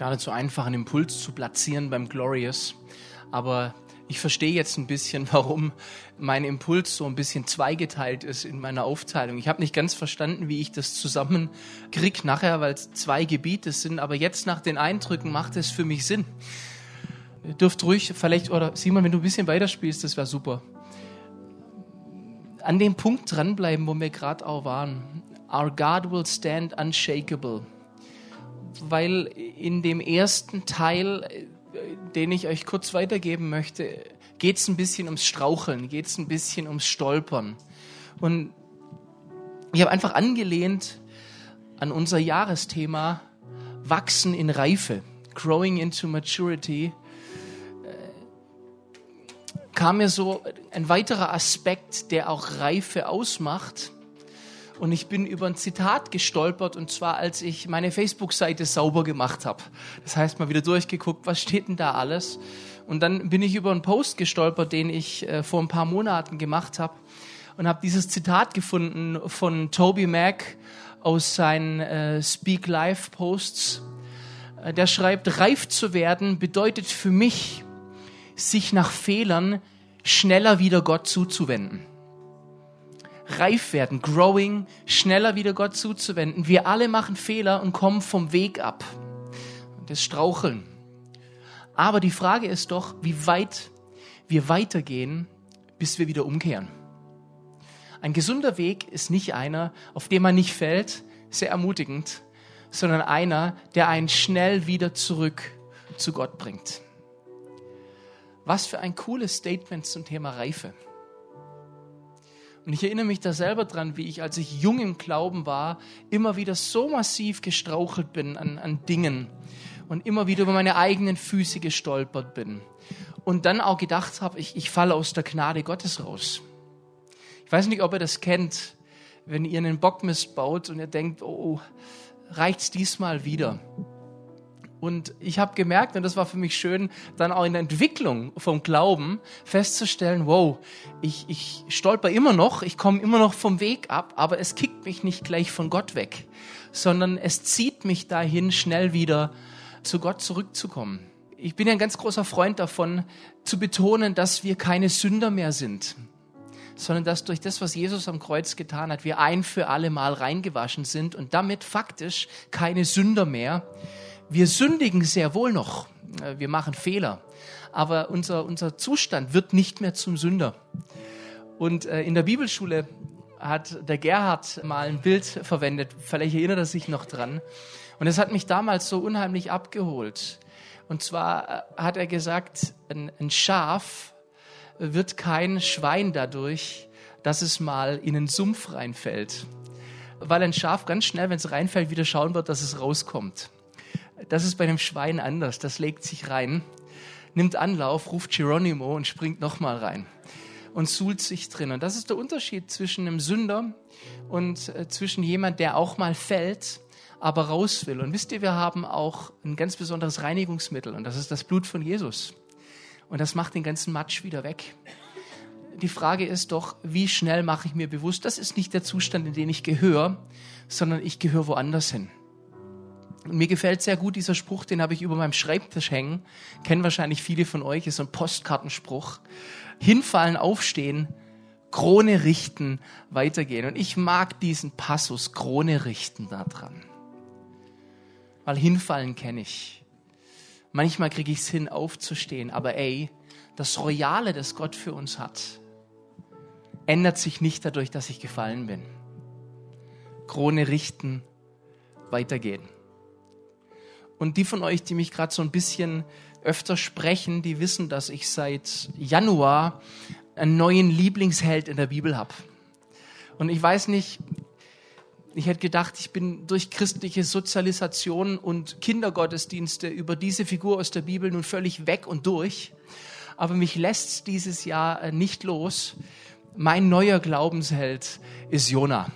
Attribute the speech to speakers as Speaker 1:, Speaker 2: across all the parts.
Speaker 1: gar nicht so einfach, einen Impuls zu platzieren beim Glorious. Aber ich verstehe jetzt ein bisschen, warum mein Impuls so ein bisschen zweigeteilt ist in meiner Aufteilung. Ich habe nicht ganz verstanden, wie ich das zusammenkriege nachher, weil es zwei Gebiete sind. Aber jetzt nach den Eindrücken macht es für mich Sinn. Ihr dürft ruhig vielleicht, oder Simon, wenn du ein bisschen weiterspielst, das wäre super. An dem Punkt dranbleiben, wo wir gerade auch waren. Our God will stand unshakable weil in dem ersten Teil, den ich euch kurz weitergeben möchte, geht es ein bisschen ums Straucheln, geht es ein bisschen ums Stolpern. Und ich habe einfach angelehnt an unser Jahresthema Wachsen in Reife, Growing into Maturity, äh, kam mir so ein weiterer Aspekt, der auch Reife ausmacht und ich bin über ein Zitat gestolpert und zwar als ich meine Facebook-Seite sauber gemacht habe. Das heißt mal wieder durchgeguckt, was steht denn da alles? Und dann bin ich über einen Post gestolpert, den ich äh, vor ein paar Monaten gemacht habe und habe dieses Zitat gefunden von Toby Mack aus seinen äh, Speak Live Posts. Äh, der schreibt, reif zu werden bedeutet für mich, sich nach Fehlern schneller wieder Gott zuzuwenden reif werden, growing, schneller wieder Gott zuzuwenden. Wir alle machen Fehler und kommen vom Weg ab. Das Straucheln. Aber die Frage ist doch, wie weit wir weitergehen, bis wir wieder umkehren. Ein gesunder Weg ist nicht einer, auf dem man nicht fällt, sehr ermutigend, sondern einer, der einen schnell wieder zurück zu Gott bringt. Was für ein cooles Statement zum Thema Reife. Und ich erinnere mich da selber dran, wie ich, als ich jung im Glauben war, immer wieder so massiv gestrauchelt bin an, an Dingen und immer wieder über meine eigenen Füße gestolpert bin. Und dann auch gedacht habe, ich, ich falle aus der Gnade Gottes raus. Ich weiß nicht, ob ihr das kennt, wenn ihr einen Bockmist baut und ihr denkt, oh, oh reicht's diesmal wieder? Und ich habe gemerkt, und das war für mich schön, dann auch in der Entwicklung vom Glauben festzustellen, wow, ich, ich stolper immer noch, ich komme immer noch vom Weg ab, aber es kickt mich nicht gleich von Gott weg, sondern es zieht mich dahin, schnell wieder zu Gott zurückzukommen. Ich bin ja ein ganz großer Freund davon, zu betonen, dass wir keine Sünder mehr sind, sondern dass durch das, was Jesus am Kreuz getan hat, wir ein für alle Mal reingewaschen sind und damit faktisch keine Sünder mehr wir sündigen sehr wohl noch. Äh, wir machen Fehler. Aber unser, unser Zustand wird nicht mehr zum Sünder. Und äh, in der Bibelschule hat der Gerhard mal ein Bild verwendet. Vielleicht erinnert er sich noch dran. Und es hat mich damals so unheimlich abgeholt. Und zwar äh, hat er gesagt, ein, ein Schaf wird kein Schwein dadurch, dass es mal in einen Sumpf reinfällt. Weil ein Schaf ganz schnell, wenn es reinfällt, wieder schauen wird, dass es rauskommt. Das ist bei einem Schwein anders. Das legt sich rein, nimmt Anlauf, ruft Geronimo und springt nochmal rein und suhlt sich drin. Und das ist der Unterschied zwischen einem Sünder und äh, zwischen jemand, der auch mal fällt, aber raus will. Und wisst ihr, wir haben auch ein ganz besonderes Reinigungsmittel und das ist das Blut von Jesus. Und das macht den ganzen Matsch wieder weg. Die Frage ist doch, wie schnell mache ich mir bewusst, das ist nicht der Zustand, in den ich gehöre, sondern ich gehöre woanders hin. Und mir gefällt sehr gut dieser Spruch, den habe ich über meinem Schreibtisch hängen. Kennen wahrscheinlich viele von euch, ist so ein Postkartenspruch. Hinfallen, aufstehen, Krone richten, weitergehen. Und ich mag diesen Passus, Krone richten da dran. Weil hinfallen kenne ich. Manchmal kriege ich es hin, aufzustehen. Aber ey, das Royale, das Gott für uns hat, ändert sich nicht dadurch, dass ich gefallen bin. Krone richten, weitergehen. Und die von euch, die mich gerade so ein bisschen öfter sprechen, die wissen, dass ich seit Januar einen neuen Lieblingsheld in der Bibel habe. Und ich weiß nicht, ich hätte gedacht, ich bin durch christliche Sozialisation und Kindergottesdienste über diese Figur aus der Bibel nun völlig weg und durch. Aber mich lässt dieses Jahr äh, nicht los. Mein neuer Glaubensheld ist Jona.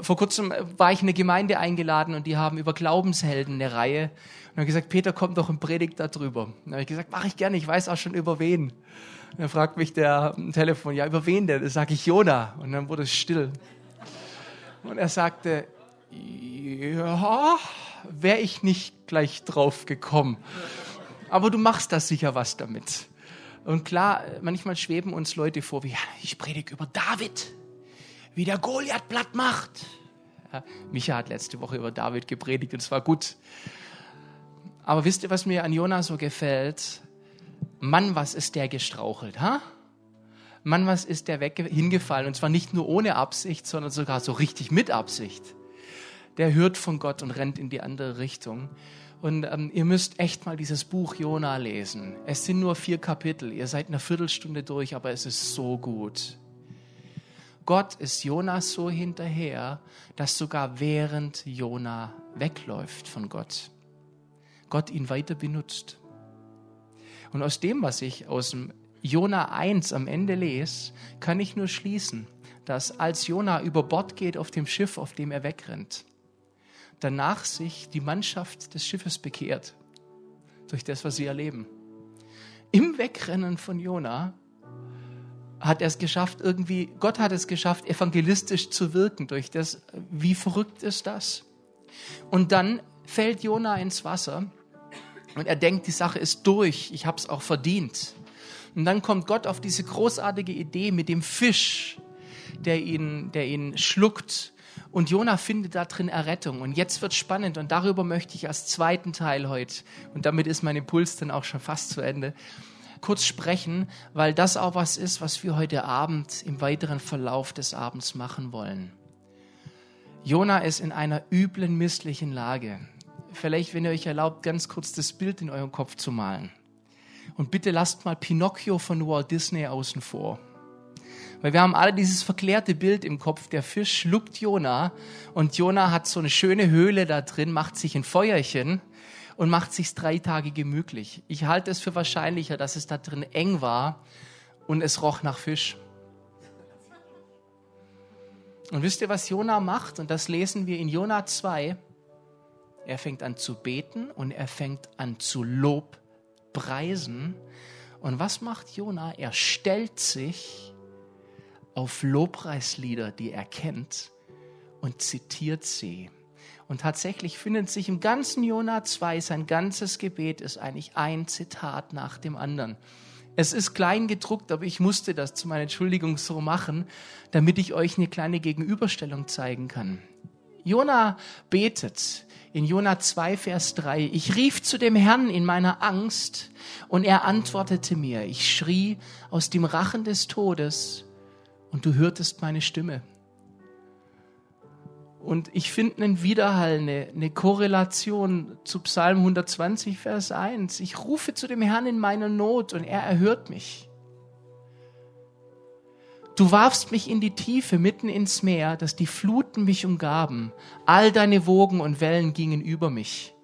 Speaker 1: Vor kurzem war ich in eine Gemeinde eingeladen und die haben über Glaubenshelden eine Reihe. Und haben gesagt, Peter, kommt doch ein Predigt darüber. Und habe ich gesagt, mache ich gerne, ich weiß auch schon über wen. Und dann fragt mich der am Telefon, ja, über wen denn? Da sage ich Jona. Und dann wurde es still. Und er sagte, ja, wäre ich nicht gleich drauf gekommen. Aber du machst da sicher was damit. Und klar, manchmal schweben uns Leute vor, wie, ich predige über David, wie der Goliath platt macht. Ja, Micha hat letzte Woche über David gepredigt und es war gut. Aber wisst ihr, was mir an Jona so gefällt? Mann, was ist der gestrauchelt, ha? Mann, was ist der weg hingefallen? Und zwar nicht nur ohne Absicht, sondern sogar so richtig mit Absicht. Der hört von Gott und rennt in die andere Richtung. Und ähm, ihr müsst echt mal dieses Buch Jona lesen. Es sind nur vier Kapitel. Ihr seid eine Viertelstunde durch, aber es ist so gut. Gott ist Jonas so hinterher, dass sogar während Jona wegläuft von Gott, Gott ihn weiter benutzt. Und aus dem, was ich aus dem Jona 1 am Ende lese, kann ich nur schließen, dass als Jona über Bord geht auf dem Schiff, auf dem er wegrennt, danach sich die Mannschaft des Schiffes bekehrt durch das, was sie erleben. Im Wegrennen von Jona hat er es geschafft, irgendwie, Gott hat es geschafft, evangelistisch zu wirken durch das. Wie verrückt ist das? Und dann fällt Jona ins Wasser und er denkt, die Sache ist durch, ich habe es auch verdient. Und dann kommt Gott auf diese großartige Idee mit dem Fisch, der ihn, der ihn schluckt. Und Jona findet da drin Errettung. Und jetzt wird spannend und darüber möchte ich als zweiten Teil heute, und damit ist mein Impuls dann auch schon fast zu Ende, kurz sprechen, weil das auch was ist, was wir heute Abend im weiteren Verlauf des Abends machen wollen. Jona ist in einer üblen, misslichen Lage. Vielleicht, wenn ihr euch erlaubt, ganz kurz das Bild in eurem Kopf zu malen. Und bitte lasst mal Pinocchio von Walt Disney außen vor. Weil wir haben alle dieses verklärte Bild im Kopf. Der Fisch schluckt Jona und Jona hat so eine schöne Höhle da drin, macht sich ein Feuerchen und macht sich drei Tage gemütlich. Ich halte es für wahrscheinlicher, dass es da drin eng war und es roch nach Fisch. Und wisst ihr, was Jona macht? Und das lesen wir in Jona 2. Er fängt an zu beten und er fängt an zu Lob preisen. Und was macht Jona? Er stellt sich auf Lobpreislieder, die er kennt, und zitiert sie. Und tatsächlich findet sich im ganzen Jona 2, sein ganzes Gebet ist eigentlich ein Zitat nach dem anderen. Es ist klein gedruckt, aber ich musste das zu meiner Entschuldigung so machen, damit ich euch eine kleine Gegenüberstellung zeigen kann. Jona betet in Jona 2, Vers 3. Ich rief zu dem Herrn in meiner Angst und er antwortete mir. Ich schrie aus dem Rachen des Todes und du hörtest meine Stimme. Und ich finde einen Widerhall, eine, eine Korrelation zu Psalm 120, Vers 1. Ich rufe zu dem Herrn in meiner Not und er erhört mich. Du warfst mich in die Tiefe, mitten ins Meer, dass die Fluten mich umgaben. All deine Wogen und Wellen gingen über mich.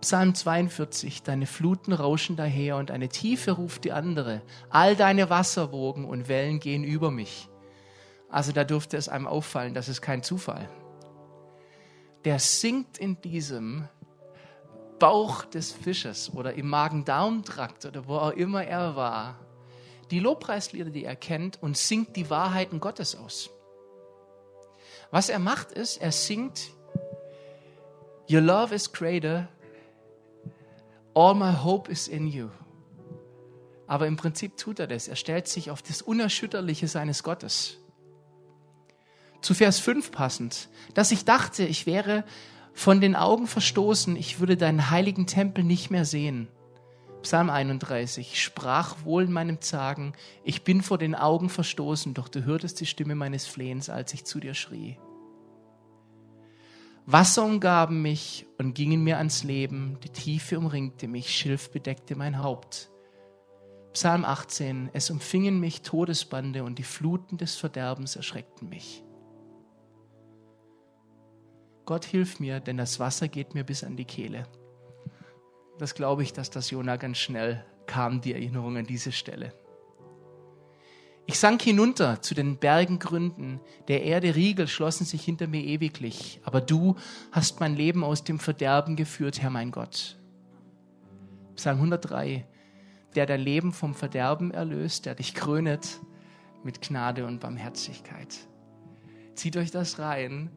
Speaker 1: Psalm 42, deine Fluten rauschen daher und eine Tiefe ruft die andere. All deine Wasserwogen und Wellen gehen über mich. Also da dürfte es einem auffallen, das ist kein Zufall. Der singt in diesem Bauch des Fisches oder im Magen-Darm-Trakt oder wo auch immer er war die Lobpreislieder, die er kennt, und singt die Wahrheiten Gottes aus. Was er macht ist, er singt, Your love is greater, all my hope is in you. Aber im Prinzip tut er das. Er stellt sich auf das Unerschütterliche seines Gottes. Zu Vers 5 passend, dass ich dachte, ich wäre von den Augen verstoßen, ich würde deinen heiligen Tempel nicht mehr sehen. Psalm 31, sprach wohl in meinem Zagen, ich bin vor den Augen verstoßen, doch du hörtest die Stimme meines Flehens, als ich zu dir schrie. Wasser umgaben mich und gingen mir ans Leben, die Tiefe umringte mich, Schilf bedeckte mein Haupt. Psalm 18, es umfingen mich Todesbande und die Fluten des Verderbens erschreckten mich. Gott hilf mir, denn das Wasser geht mir bis an die Kehle das glaube ich, dass das Jona ganz schnell kam, die Erinnerung an diese Stelle. Ich sank hinunter zu den Bergengründen, der Erde Riegel schlossen sich hinter mir ewiglich, aber du hast mein Leben aus dem Verderben geführt, Herr mein Gott. Psalm 103, der dein Leben vom Verderben erlöst, der dich krönet mit Gnade und Barmherzigkeit. Zieht euch das rein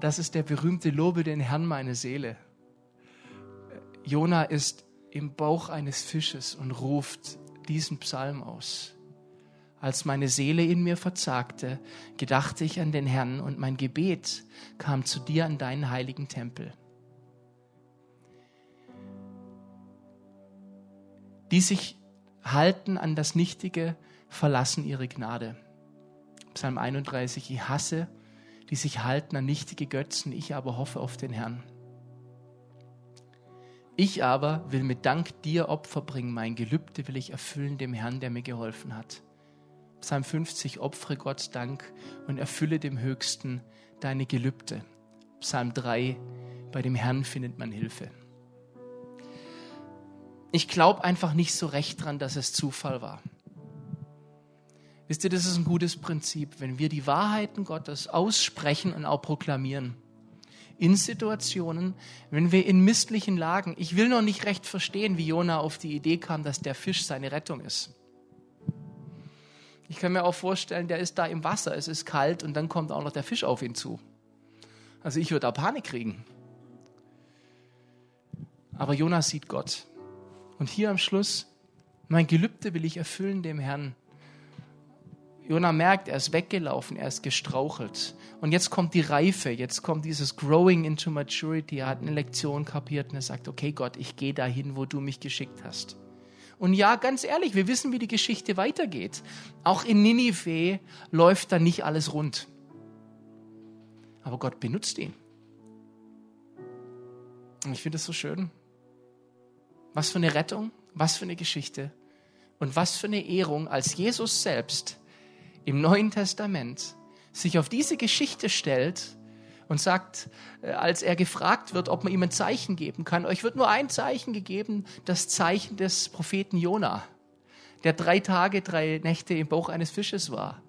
Speaker 1: das ist der berühmte Lobe den Herrn meine Seele. Jona ist im Bauch eines Fisches und ruft diesen Psalm aus. Als meine Seele in mir verzagte, gedachte ich an den Herrn und mein Gebet kam zu dir an deinen heiligen Tempel. Die sich halten an das Nichtige, verlassen ihre Gnade. Psalm 31, ich hasse, die sich halten an nichtige Götzen, ich aber hoffe auf den Herrn. Ich aber will mit Dank dir Opfer bringen, mein Gelübde will ich erfüllen dem Herrn, der mir geholfen hat. Psalm 50, opfere Gott Dank und erfülle dem Höchsten deine Gelübde. Psalm 3, bei dem Herrn findet man Hilfe. Ich glaube einfach nicht so recht dran, dass es Zufall war. Wisst ihr, das ist ein gutes Prinzip, wenn wir die Wahrheiten Gottes aussprechen und auch proklamieren in Situationen, wenn wir in misslichen Lagen, ich will noch nicht recht verstehen, wie Jona auf die Idee kam, dass der Fisch seine Rettung ist. Ich kann mir auch vorstellen, der ist da im Wasser, es ist kalt und dann kommt auch noch der Fisch auf ihn zu. Also ich würde da Panik kriegen. Aber Jonas sieht Gott. Und hier am Schluss, mein Gelübde will ich erfüllen dem Herrn. Jona merkt, er ist weggelaufen, er ist gestrauchelt. Und jetzt kommt die Reife, jetzt kommt dieses Growing into Maturity. Er hat eine Lektion kapiert und er sagt, okay Gott, ich gehe dahin, wo du mich geschickt hast. Und ja, ganz ehrlich, wir wissen, wie die Geschichte weitergeht. Auch in Ninive läuft da nicht alles rund. Aber Gott benutzt ihn. Und ich finde es so schön. Was für eine Rettung, was für eine Geschichte und was für eine Ehrung, als Jesus selbst im Neuen Testament sich auf diese Geschichte stellt und sagt, äh, als er gefragt wird, ob man ihm ein Zeichen geben kann, euch wird nur ein Zeichen gegeben, das Zeichen des Propheten Jona, der drei Tage, drei Nächte im Bauch eines Fisches war.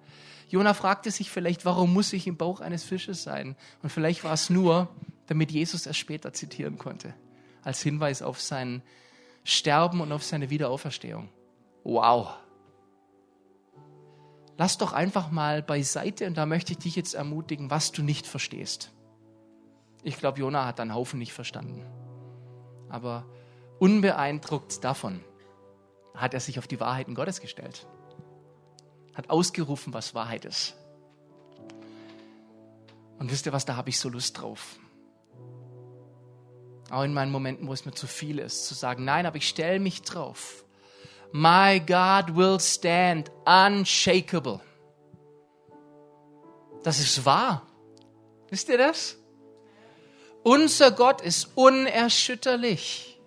Speaker 1: Jona fragte sich vielleicht, warum muss ich im Bauch eines Fisches sein? Und vielleicht war es nur, damit Jesus es später zitieren konnte, als Hinweis auf sein Sterben und auf seine Wiederauferstehung. Wow lass doch einfach mal beiseite und da möchte ich dich jetzt ermutigen, was du nicht verstehst. Ich glaube, Jona hat einen Haufen nicht verstanden. Aber unbeeindruckt davon hat er sich auf die Wahrheiten Gottes gestellt. Hat ausgerufen, was Wahrheit ist. Und wisst ihr was, da habe ich so Lust drauf. Auch in meinen Momenten, wo es mir zu viel ist, zu sagen, nein, aber ich stelle mich drauf My God will stand unshakable. Das ist wahr. Wisst ihr das? Unser Gott ist unerschütterlich.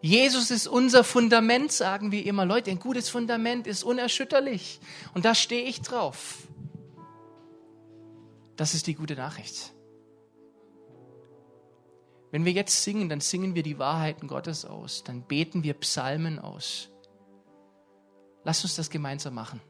Speaker 1: Jesus ist unser Fundament, sagen wir immer. Leute, ein gutes Fundament ist unerschütterlich. Und da stehe ich drauf. Das ist die gute Nachricht. Wenn wir jetzt singen, dann singen wir die Wahrheiten Gottes aus, dann beten wir Psalmen aus. Lass uns das gemeinsam machen.